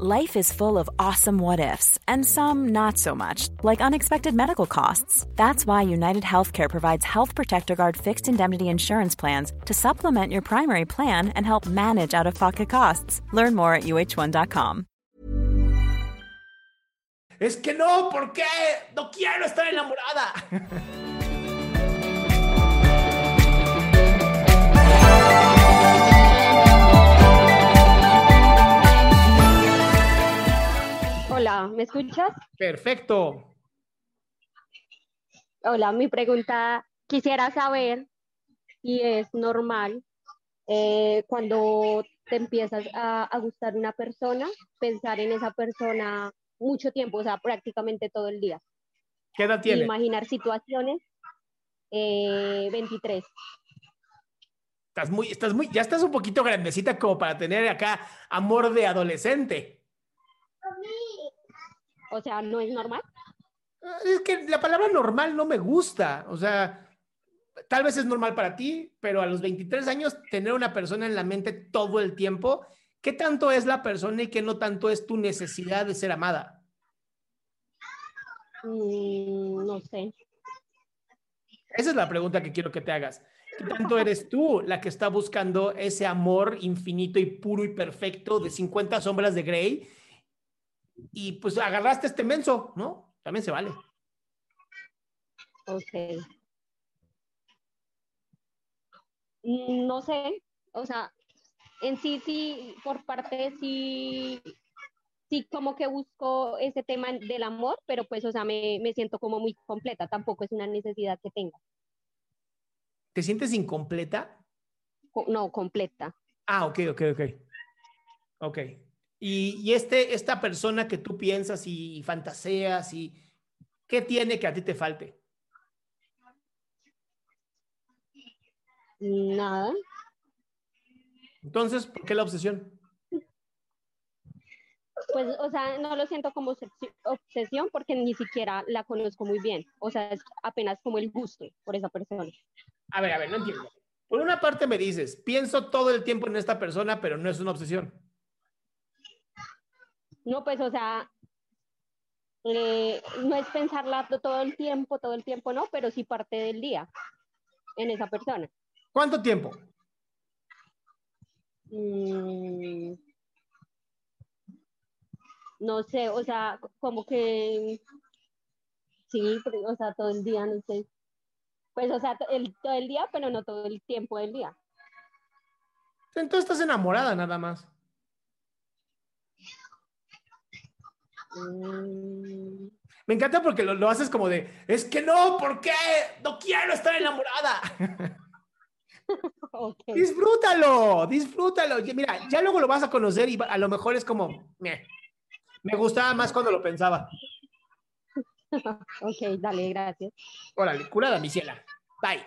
Life is full of awesome what ifs, and some not so much, like unexpected medical costs. That's why United Healthcare provides Health Protector Guard fixed indemnity insurance plans to supplement your primary plan and help manage out of pocket costs. Learn more at uh1.com. Es que no, ¿por qué? No quiero estar enamorada. ¿me escuchas? Perfecto. Hola, mi pregunta, quisiera saber si es normal eh, cuando te empiezas a, a gustar una persona, pensar en esa persona mucho tiempo, o sea, prácticamente todo el día. ¿Qué edad tiene? Imaginar situaciones. eh, 23. Estás muy, estás muy, ya estás un poquito grandecita como para tener acá amor de adolescente. O sea, ¿no es normal? Es que la palabra normal no me gusta. O sea, tal vez es normal para ti, pero a los 23 años tener una persona en la mente todo el tiempo, ¿qué tanto es la persona y qué no tanto es tu necesidad de ser amada? Mm, no sé. Esa es la pregunta que quiero que te hagas. ¿Qué tanto eres tú la que está buscando ese amor infinito y puro y perfecto de 50 sombras de Grey? Y pues agarraste este menso, ¿no? También se vale. Ok. No sé, o sea, en sí, sí, por parte sí, sí como que busco ese tema del amor, pero pues, o sea, me, me siento como muy completa, tampoco es una necesidad que tenga, ¿Te sientes incompleta? Co- no, completa. Ah, ok, ok, ok. Ok. Y, y este, esta persona que tú piensas y fantaseas y ¿qué tiene que a ti te falte? Nada, Entonces, ¿por qué la obsesión? pues, o sea, no lo siento como obsesi- obsesión porque ni siquiera la conozco muy bien, o sea, es apenas como el gusto por esa persona. A ver, a ver, no entiendo. Por una parte me dices, pienso todo el tiempo en esta persona, pero no es una obsesión. No, pues, o sea, eh, no es pensarla to- todo el tiempo, todo el tiempo, no, pero sí parte del día en esa persona. ¿Cuánto tiempo? Mm, no sé, o sea, como que sí, o sea, todo el día, no sé. Pues, o sea, el, todo el día, pero no todo el tiempo del día. Entonces estás enamorada nada más. Me encanta porque lo, lo haces como de, es que no, ¿por qué? No quiero estar enamorada. ok. disfrútalo, disfrútalo. Mira, ya luego lo vas a conocer y a lo mejor es como, "Meh". me gustaba más cuando lo pensaba. Ok, dale, gracias. Órale, curada, mi ciela. Bye.